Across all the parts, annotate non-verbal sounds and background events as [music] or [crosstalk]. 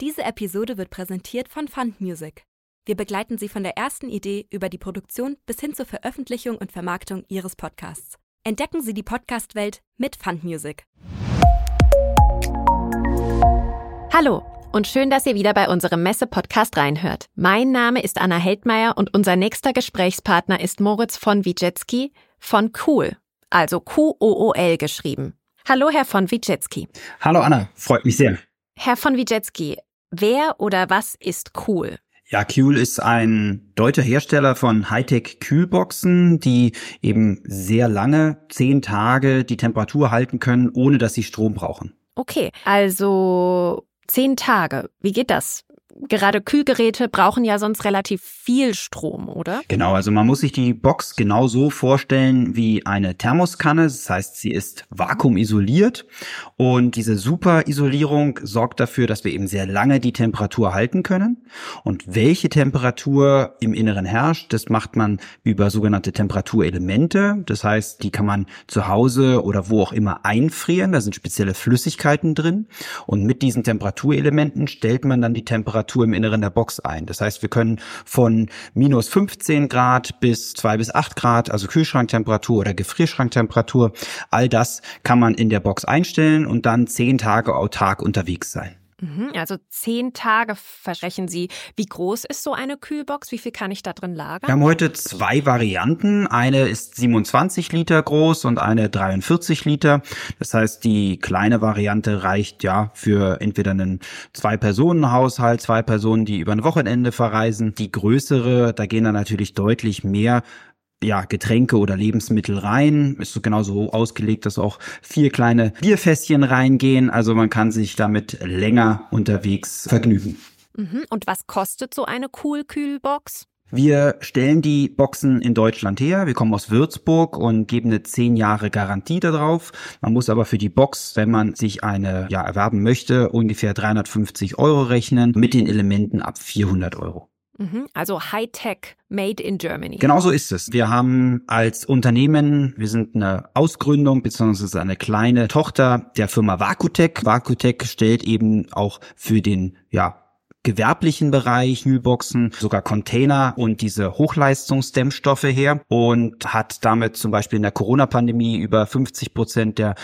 Diese Episode wird präsentiert von Fund Music. Wir begleiten Sie von der ersten Idee über die Produktion bis hin zur Veröffentlichung und Vermarktung Ihres Podcasts. Entdecken Sie die Podcast-Welt mit Fund Music. Hallo und schön, dass ihr wieder bei unserem Messe-Podcast reinhört. Mein Name ist Anna Heldmeier und unser nächster Gesprächspartner ist Moritz von Wijetski von Cool, also Q-O-O-L geschrieben. Hallo, Herr von Wijetski. Hallo Anna, freut mich sehr. Herr von Wijetski, wer oder was ist Cool? Ja, Kühl ist ein deutscher Hersteller von Hightech-Kühlboxen, die eben sehr lange, zehn Tage die Temperatur halten können, ohne dass sie Strom brauchen. Okay, also zehn Tage. Wie geht das? Gerade Kühlgeräte brauchen ja sonst relativ viel Strom, oder? Genau, also man muss sich die Box genau so vorstellen wie eine Thermoskanne. Das heißt, sie ist vakuumisoliert und diese Superisolierung sorgt dafür, dass wir eben sehr lange die Temperatur halten können. Und welche Temperatur im Inneren herrscht, das macht man über sogenannte Temperaturelemente. Das heißt, die kann man zu Hause oder wo auch immer einfrieren. Da sind spezielle Flüssigkeiten drin. Und mit diesen Temperaturelementen stellt man dann die Temperatur Temperatur im Inneren der Box ein. Das heißt, wir können von minus 15 Grad bis 2 bis 8 Grad, also Kühlschranktemperatur oder Gefrierschranktemperatur, all das kann man in der Box einstellen und dann 10 Tage autark unterwegs sein. Mhm, also zehn Tage versprechen Sie. Wie groß ist so eine Kühlbox? Wie viel kann ich da drin lagern? Wir haben heute zwei Varianten. Eine ist 27 Liter groß und eine 43 Liter. Das heißt, die kleine Variante reicht ja für entweder einen Zwei-Personen-Haushalt, zwei Personen, die über ein Wochenende verreisen. Die größere, da gehen dann natürlich deutlich mehr ja, Getränke oder Lebensmittel rein. Ist so genauso ausgelegt, dass auch vier kleine Bierfässchen reingehen. Also man kann sich damit länger unterwegs vergnügen. Mhm. Und was kostet so eine Cool-Kühlbox? Wir stellen die Boxen in Deutschland her. Wir kommen aus Würzburg und geben eine zehn Jahre Garantie darauf. Man muss aber für die Box, wenn man sich eine ja, erwerben möchte, ungefähr 350 Euro rechnen, mit den Elementen ab 400 Euro. Mhm. Also Hightech made in Germany. Genau so ist es. Wir haben als Unternehmen, wir sind eine Ausgründung beziehungsweise eine kleine Tochter der Firma Vakutec. Vakutec stellt eben auch für den ja gewerblichen Bereich Kühlboxen, sogar Container und diese Hochleistungsdämmstoffe her und hat damit zum Beispiel in der Corona-Pandemie über 50 Prozent der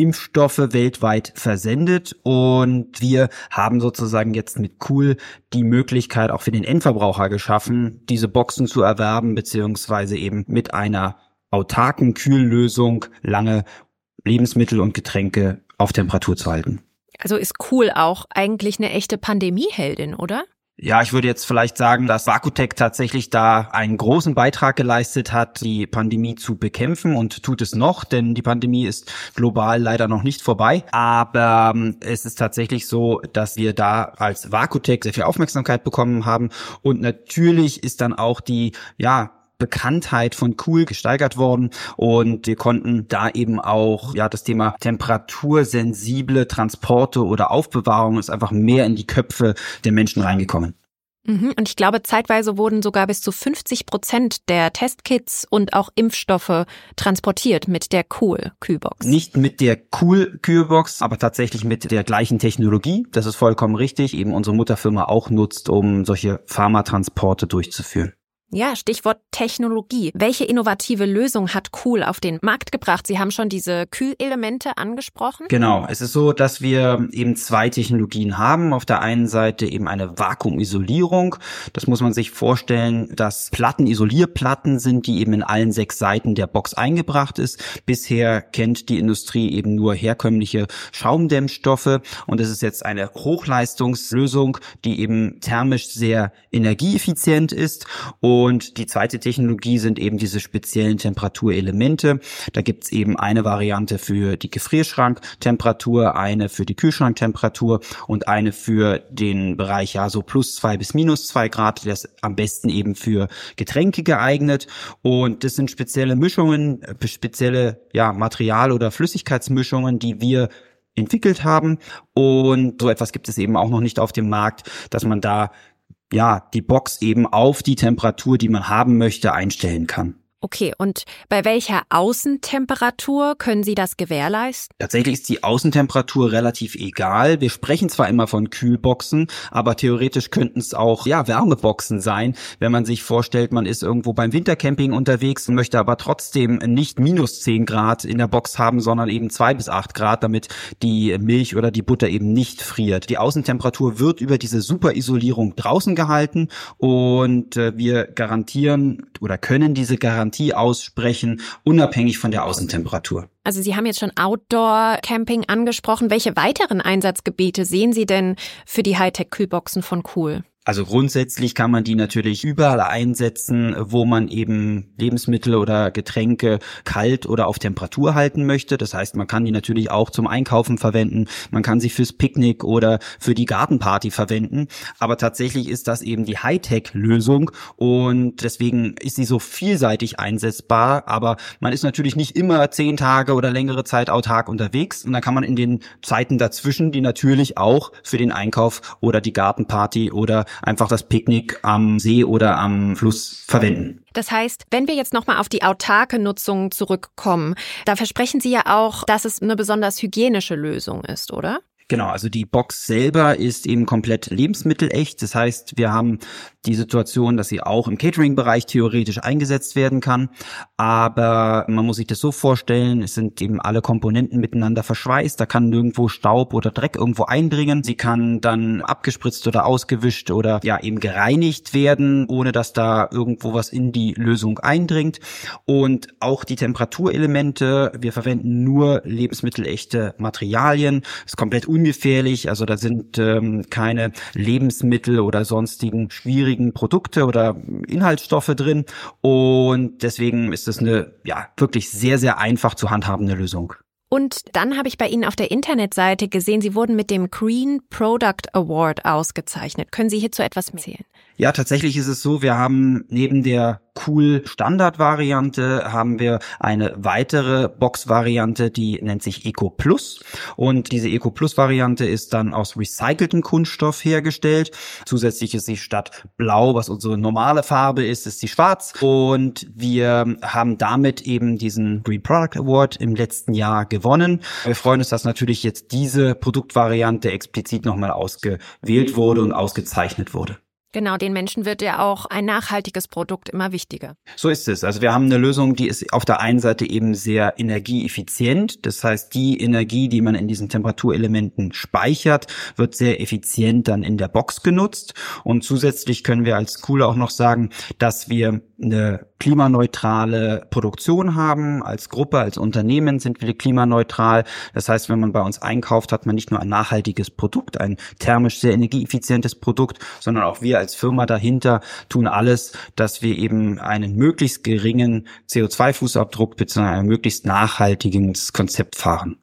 Impfstoffe weltweit versendet und wir haben sozusagen jetzt mit Cool die Möglichkeit auch für den Endverbraucher geschaffen, diese Boxen zu erwerben, beziehungsweise eben mit einer autarken Kühllösung lange Lebensmittel und Getränke auf Temperatur zu halten. Also ist Cool auch eigentlich eine echte Pandemieheldin, oder? Ja, ich würde jetzt vielleicht sagen, dass Vakutec tatsächlich da einen großen Beitrag geleistet hat, die Pandemie zu bekämpfen und tut es noch, denn die Pandemie ist global leider noch nicht vorbei. Aber ähm, es ist tatsächlich so, dass wir da als Vakutec sehr viel Aufmerksamkeit bekommen haben und natürlich ist dann auch die, ja, Bekanntheit von Cool gesteigert worden und wir konnten da eben auch ja das Thema temperatursensible Transporte oder Aufbewahrung ist einfach mehr in die Köpfe der Menschen reingekommen. Mhm. Und ich glaube, zeitweise wurden sogar bis zu 50 Prozent der Testkits und auch Impfstoffe transportiert mit der Cool-Kühlbox. Nicht mit der Cool-Kühlbox, aber tatsächlich mit der gleichen Technologie. Das ist vollkommen richtig. Eben unsere Mutterfirma auch nutzt, um solche Pharmatransporte durchzuführen. Ja, Stichwort Technologie. Welche innovative Lösung hat Cool auf den Markt gebracht? Sie haben schon diese Kühlelemente angesprochen. Genau. Es ist so, dass wir eben zwei Technologien haben. Auf der einen Seite eben eine Vakuumisolierung. Das muss man sich vorstellen, dass Platten Isolierplatten sind, die eben in allen sechs Seiten der Box eingebracht ist. Bisher kennt die Industrie eben nur herkömmliche Schaumdämmstoffe und es ist jetzt eine Hochleistungslösung, die eben thermisch sehr energieeffizient ist und und die zweite Technologie sind eben diese speziellen Temperaturelemente. Da gibt's eben eine Variante für die Gefrierschranktemperatur, eine für die Kühlschranktemperatur und eine für den Bereich ja so plus zwei bis minus zwei Grad. Das ist am besten eben für Getränke geeignet. Und das sind spezielle Mischungen, äh, spezielle ja, Material- oder Flüssigkeitsmischungen, die wir entwickelt haben. Und so etwas gibt es eben auch noch nicht auf dem Markt, dass man da ja, die Box eben auf die Temperatur, die man haben möchte, einstellen kann. Okay, und bei welcher Außentemperatur können Sie das gewährleisten? Tatsächlich ist die Außentemperatur relativ egal. Wir sprechen zwar immer von Kühlboxen, aber theoretisch könnten es auch ja Wärmeboxen sein, wenn man sich vorstellt, man ist irgendwo beim Wintercamping unterwegs und möchte aber trotzdem nicht minus 10 Grad in der Box haben, sondern eben zwei bis acht Grad, damit die Milch oder die Butter eben nicht friert. Die Außentemperatur wird über diese Superisolierung draußen gehalten und äh, wir garantieren oder können diese Garantie Garantie aussprechen, unabhängig von der Außentemperatur. Also Sie haben jetzt schon Outdoor-Camping angesprochen. Welche weiteren Einsatzgebiete sehen Sie denn für die Hightech-Kühlboxen von Cool? Also grundsätzlich kann man die natürlich überall einsetzen, wo man eben Lebensmittel oder Getränke kalt oder auf Temperatur halten möchte. Das heißt, man kann die natürlich auch zum Einkaufen verwenden, man kann sie fürs Picknick oder für die Gartenparty verwenden. Aber tatsächlich ist das eben die Hightech-Lösung und deswegen ist sie so vielseitig einsetzbar. Aber man ist natürlich nicht immer zehn Tage oder längere Zeit autark unterwegs und dann kann man in den Zeiten dazwischen die natürlich auch für den Einkauf oder die Gartenparty oder einfach das Picknick am See oder am Fluss verwenden. Das heißt, wenn wir jetzt nochmal auf die autarke Nutzung zurückkommen, da versprechen Sie ja auch, dass es eine besonders hygienische Lösung ist, oder? Genau, also die Box selber ist eben komplett lebensmittelecht. Das heißt, wir haben die Situation, dass sie auch im Catering-Bereich theoretisch eingesetzt werden kann. Aber man muss sich das so vorstellen, es sind eben alle Komponenten miteinander verschweißt. Da kann nirgendwo Staub oder Dreck irgendwo eindringen. Sie kann dann abgespritzt oder ausgewischt oder ja eben gereinigt werden, ohne dass da irgendwo was in die Lösung eindringt. Und auch die Temperaturelemente, wir verwenden nur lebensmittelechte Materialien. ist komplett ungefährlich. Also da sind ähm, keine Lebensmittel oder sonstigen schwierigen Produkte oder Inhaltsstoffe drin. Und deswegen ist es eine ja wirklich sehr, sehr einfach zu handhabende Lösung. Und dann habe ich bei Ihnen auf der Internetseite gesehen, Sie wurden mit dem Green Product Award ausgezeichnet. Können Sie hierzu etwas erzählen? Ja, tatsächlich ist es so, wir haben neben der cool Standard-Variante haben wir eine weitere Box-Variante, die nennt sich Eco Plus. Und diese Eco Plus-Variante ist dann aus recyceltem Kunststoff hergestellt. Zusätzlich ist sie statt blau, was unsere normale Farbe ist, ist sie schwarz. Und wir haben damit eben diesen Green Product Award im letzten Jahr gewonnen. Wir freuen uns, dass natürlich jetzt diese Produktvariante explizit nochmal ausgewählt wurde und ausgezeichnet wurde. Genau, den Menschen wird ja auch ein nachhaltiges Produkt immer wichtiger. So ist es. Also wir haben eine Lösung, die ist auf der einen Seite eben sehr energieeffizient. Das heißt, die Energie, die man in diesen Temperaturelementen speichert, wird sehr effizient dann in der Box genutzt. Und zusätzlich können wir als Cool auch noch sagen, dass wir eine klimaneutrale Produktion haben. Als Gruppe, als Unternehmen sind wir klimaneutral. Das heißt, wenn man bei uns einkauft, hat man nicht nur ein nachhaltiges Produkt, ein thermisch sehr energieeffizientes Produkt, sondern auch wir als Firma dahinter tun alles, dass wir eben einen möglichst geringen CO2-Fußabdruck bzw. ein möglichst nachhaltiges Konzept fahren.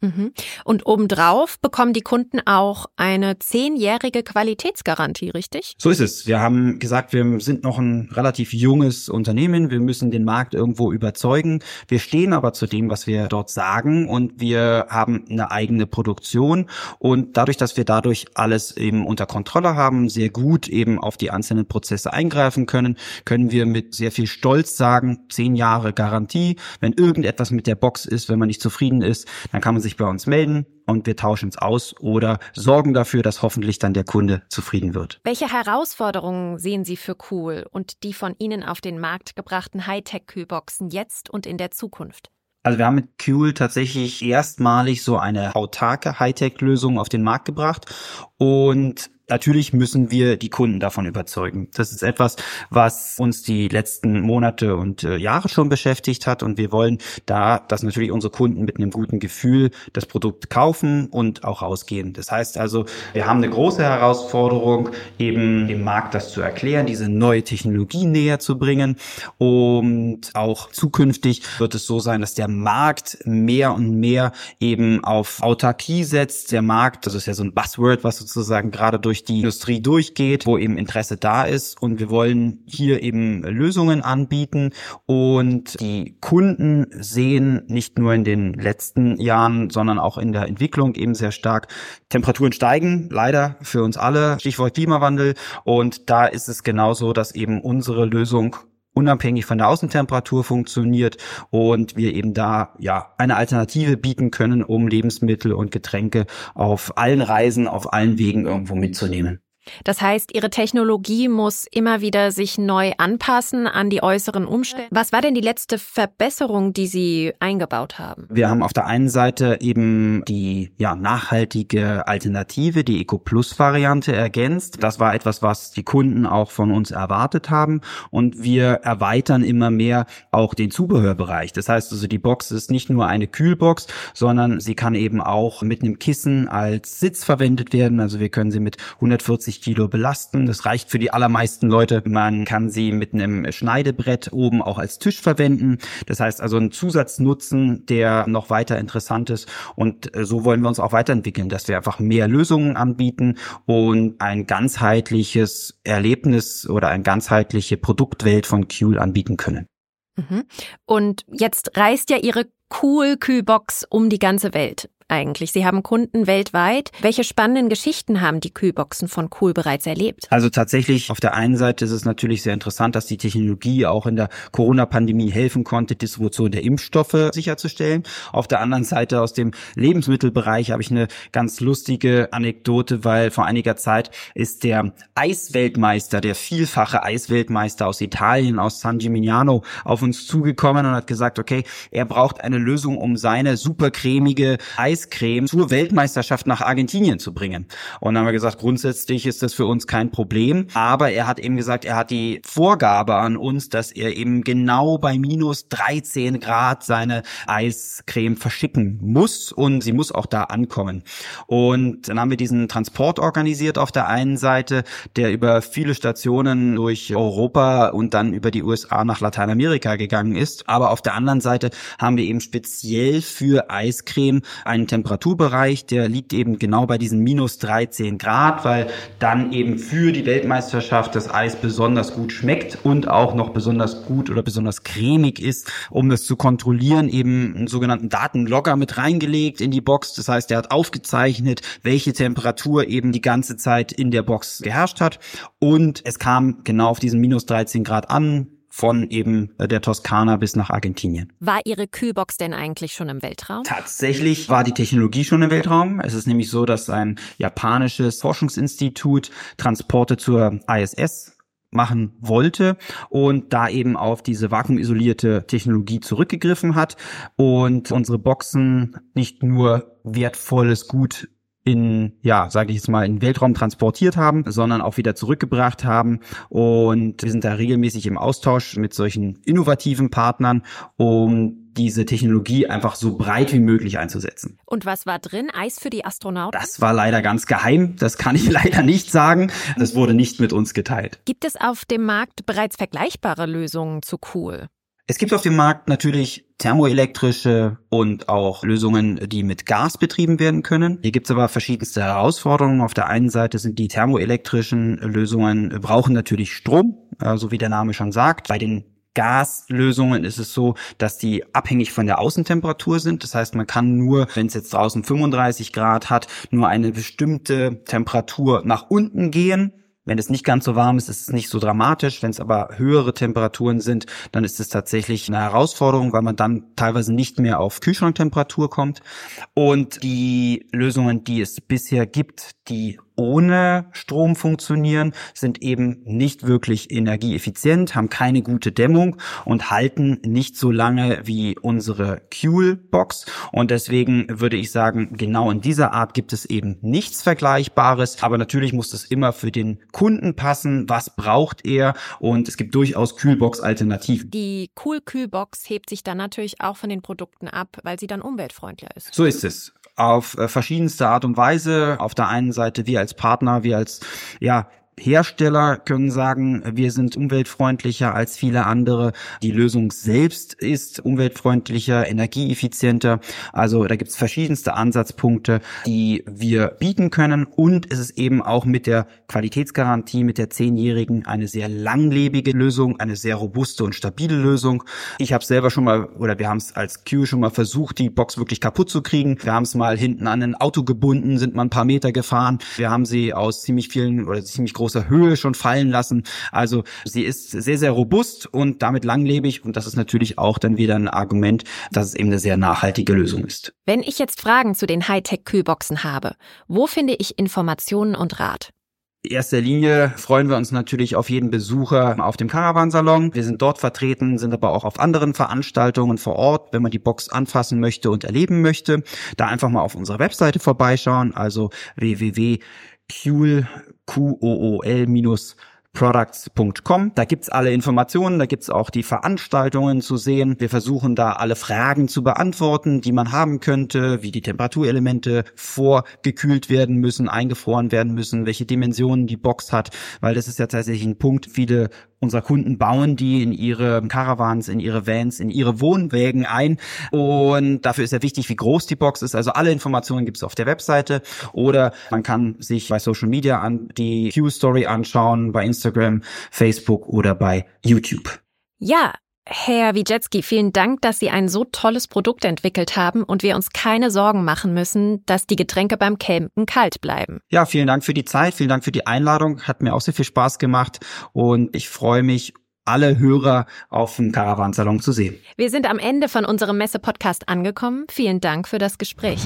Mhm. Und obendrauf bekommen die Kunden auch eine zehnjährige Qualitätsgarantie, richtig? So ist es. Wir haben gesagt, wir sind noch ein relativ junges Unternehmen. Wir müssen den Markt irgendwo überzeugen. Wir stehen aber zu dem, was wir dort sagen und wir haben eine eigene Produktion und dadurch, dass wir dadurch alles eben unter Kontrolle haben, sehr gut eben auf die einzelnen Prozesse eingreifen können, können wir mit sehr viel Stolz sagen, zehn Jahre Garantie. Wenn irgendetwas mit der Box ist, wenn man nicht zufrieden ist, dann kann man sich bei uns melden und wir tauschen es aus oder sorgen dafür, dass hoffentlich dann der Kunde zufrieden wird. Welche Herausforderungen sehen Sie für Cool und die von Ihnen auf den Markt gebrachten Hightech-Kühlboxen jetzt und in der Zukunft? Also wir haben mit Cool tatsächlich erstmalig so eine autarke Hightech-Lösung auf den Markt gebracht und Natürlich müssen wir die Kunden davon überzeugen. Das ist etwas, was uns die letzten Monate und äh, Jahre schon beschäftigt hat und wir wollen da, dass natürlich unsere Kunden mit einem guten Gefühl das Produkt kaufen und auch rausgehen. Das heißt also, wir haben eine große Herausforderung, eben dem Markt das zu erklären, diese neue Technologie näher zu bringen und auch zukünftig wird es so sein, dass der Markt mehr und mehr eben auf Autarkie setzt. Der Markt, das ist ja so ein Buzzword, was sozusagen gerade durch durch die Industrie durchgeht, wo eben Interesse da ist. Und wir wollen hier eben Lösungen anbieten. Und die Kunden sehen nicht nur in den letzten Jahren, sondern auch in der Entwicklung eben sehr stark. Temperaturen steigen, leider für uns alle, Stichwort Klimawandel. Und da ist es genauso, dass eben unsere Lösung unabhängig von der Außentemperatur funktioniert und wir eben da ja eine Alternative bieten können, um Lebensmittel und Getränke auf allen Reisen, auf allen Wegen irgendwo mitzunehmen. Das heißt, Ihre Technologie muss immer wieder sich neu anpassen an die äußeren Umstände. Was war denn die letzte Verbesserung, die Sie eingebaut haben? Wir haben auf der einen Seite eben die ja, nachhaltige Alternative, die Eco Plus Variante ergänzt. Das war etwas, was die Kunden auch von uns erwartet haben. Und wir erweitern immer mehr auch den Zubehörbereich. Das heißt also, die Box ist nicht nur eine Kühlbox, sondern sie kann eben auch mit einem Kissen als Sitz verwendet werden. Also wir können sie mit 140 30 Kilo belasten. Das reicht für die allermeisten Leute. Man kann sie mit einem Schneidebrett oben auch als Tisch verwenden. Das heißt also ein Zusatznutzen, der noch weiter interessant ist. Und äh, so wollen wir uns auch weiterentwickeln, dass wir einfach mehr Lösungen anbieten und ein ganzheitliches Erlebnis oder eine ganzheitliche Produktwelt von Kuhl anbieten können. Mhm. Und jetzt reist ja Ihre Cool Kühlbox um die ganze Welt eigentlich? Sie haben Kunden weltweit. Welche spannenden Geschichten haben die Kühlboxen von Cool bereits erlebt? Also tatsächlich, auf der einen Seite ist es natürlich sehr interessant, dass die Technologie auch in der Corona-Pandemie helfen konnte, Distribution der Impfstoffe sicherzustellen. Auf der anderen Seite aus dem Lebensmittelbereich habe ich eine ganz lustige Anekdote, weil vor einiger Zeit ist der Eisweltmeister, der vielfache Eisweltmeister aus Italien, aus San Gimignano, auf uns zugekommen und hat gesagt, okay, er braucht eine Lösung, um seine super cremige Eis Eiscreme zur Weltmeisterschaft nach Argentinien zu bringen. Und dann haben wir gesagt, grundsätzlich ist das für uns kein Problem. Aber er hat eben gesagt, er hat die Vorgabe an uns, dass er eben genau bei minus 13 Grad seine Eiscreme verschicken muss und sie muss auch da ankommen. Und dann haben wir diesen Transport organisiert auf der einen Seite, der über viele Stationen durch Europa und dann über die USA nach Lateinamerika gegangen ist. Aber auf der anderen Seite haben wir eben speziell für Eiscreme einen einen Temperaturbereich, der liegt eben genau bei diesen minus 13 Grad, weil dann eben für die Weltmeisterschaft das Eis besonders gut schmeckt und auch noch besonders gut oder besonders cremig ist. Um das zu kontrollieren, eben einen sogenannten Datenlogger mit reingelegt in die Box. Das heißt, er hat aufgezeichnet, welche Temperatur eben die ganze Zeit in der Box geherrscht hat. Und es kam genau auf diesen minus 13 Grad an von eben äh, der Toskana bis nach Argentinien. War Ihre Kühlbox denn eigentlich schon im Weltraum? Tatsächlich war die Technologie schon im Weltraum. Es ist nämlich so, dass ein japanisches Forschungsinstitut Transporte zur ISS machen wollte und da eben auf diese vakuumisolierte Technologie zurückgegriffen hat und unsere Boxen nicht nur wertvolles Gut in, ja, sage ich jetzt mal, in Weltraum transportiert haben, sondern auch wieder zurückgebracht haben. Und wir sind da regelmäßig im Austausch mit solchen innovativen Partnern, um diese Technologie einfach so breit wie möglich einzusetzen. Und was war drin? Eis für die Astronauten? Das war leider ganz geheim. Das kann ich [laughs] leider nicht sagen. Das wurde nicht mit uns geteilt. Gibt es auf dem Markt bereits vergleichbare Lösungen zu Cool? Es gibt auf dem Markt natürlich thermoelektrische und auch Lösungen, die mit Gas betrieben werden können. Hier gibt es aber verschiedenste Herausforderungen. Auf der einen Seite sind die thermoelektrischen Lösungen brauchen natürlich Strom, so wie der Name schon sagt. Bei den Gaslösungen ist es so, dass die abhängig von der Außentemperatur sind. Das heißt, man kann nur, wenn es jetzt draußen 35 Grad hat, nur eine bestimmte Temperatur nach unten gehen wenn es nicht ganz so warm ist, ist es nicht so dramatisch. Wenn es aber höhere Temperaturen sind, dann ist es tatsächlich eine Herausforderung, weil man dann teilweise nicht mehr auf Kühlschranktemperatur kommt. Und die Lösungen, die es bisher gibt, die ohne Strom funktionieren, sind eben nicht wirklich energieeffizient, haben keine gute Dämmung und halten nicht so lange wie unsere Fuel-Box. Und deswegen würde ich sagen, genau in dieser Art gibt es eben nichts Vergleichbares. Aber natürlich muss das immer für den Kunden passen. Was braucht er? Und es gibt durchaus Kühlbox-Alternativen. Die Cool-Kühlbox hebt sich dann natürlich auch von den Produkten ab, weil sie dann umweltfreundlicher ist. So ist es auf äh, verschiedenste Art und Weise. Auf der einen Seite wir als Partner, wir als ja Hersteller können sagen, wir sind umweltfreundlicher als viele andere. Die Lösung selbst ist umweltfreundlicher, energieeffizienter. Also da gibt es verschiedenste Ansatzpunkte, die wir bieten können. Und es ist eben auch mit der Qualitätsgarantie, mit der zehnjährigen, eine sehr langlebige Lösung, eine sehr robuste und stabile Lösung. Ich habe selber schon mal, oder wir haben es als Q schon mal versucht, die Box wirklich kaputt zu kriegen. Wir haben es mal hinten an ein Auto gebunden, sind mal ein paar Meter gefahren. Wir haben sie aus ziemlich vielen oder ziemlich großen großer Höhe schon fallen lassen. Also sie ist sehr, sehr robust und damit langlebig und das ist natürlich auch dann wieder ein Argument, dass es eben eine sehr nachhaltige Lösung ist. Wenn ich jetzt Fragen zu den Hightech-Kühlboxen habe, wo finde ich Informationen und Rat? In erster Linie freuen wir uns natürlich auf jeden Besucher auf dem Caravansalon. Wir sind dort vertreten, sind aber auch auf anderen Veranstaltungen vor Ort, wenn man die Box anfassen möchte und erleben möchte. Da einfach mal auf unserer Webseite vorbeischauen, also www.qool, products.com. Da gibt's alle Informationen, da gibt's auch die Veranstaltungen zu sehen. Wir versuchen da alle Fragen zu beantworten, die man haben könnte, wie die Temperaturelemente vorgekühlt werden müssen, eingefroren werden müssen, welche Dimensionen die Box hat, weil das ist ja tatsächlich ein Punkt. Viele unserer Kunden bauen die in ihre Caravans, in ihre Vans, in ihre Wohnwägen ein. Und dafür ist ja wichtig, wie groß die Box ist. Also alle Informationen gibt es auf der Webseite. Oder man kann sich bei Social Media an die Q-Story anschauen, bei Instagram, Facebook oder bei YouTube. Ja, Herr Wijetski, vielen Dank, dass Sie ein so tolles Produkt entwickelt haben und wir uns keine Sorgen machen müssen, dass die Getränke beim Campen kalt bleiben. Ja, vielen Dank für die Zeit, vielen Dank für die Einladung, hat mir auch sehr viel Spaß gemacht und ich freue mich, alle Hörer auf dem Caravansalon zu sehen. Wir sind am Ende von unserem Messe-Podcast angekommen. Vielen Dank für das Gespräch.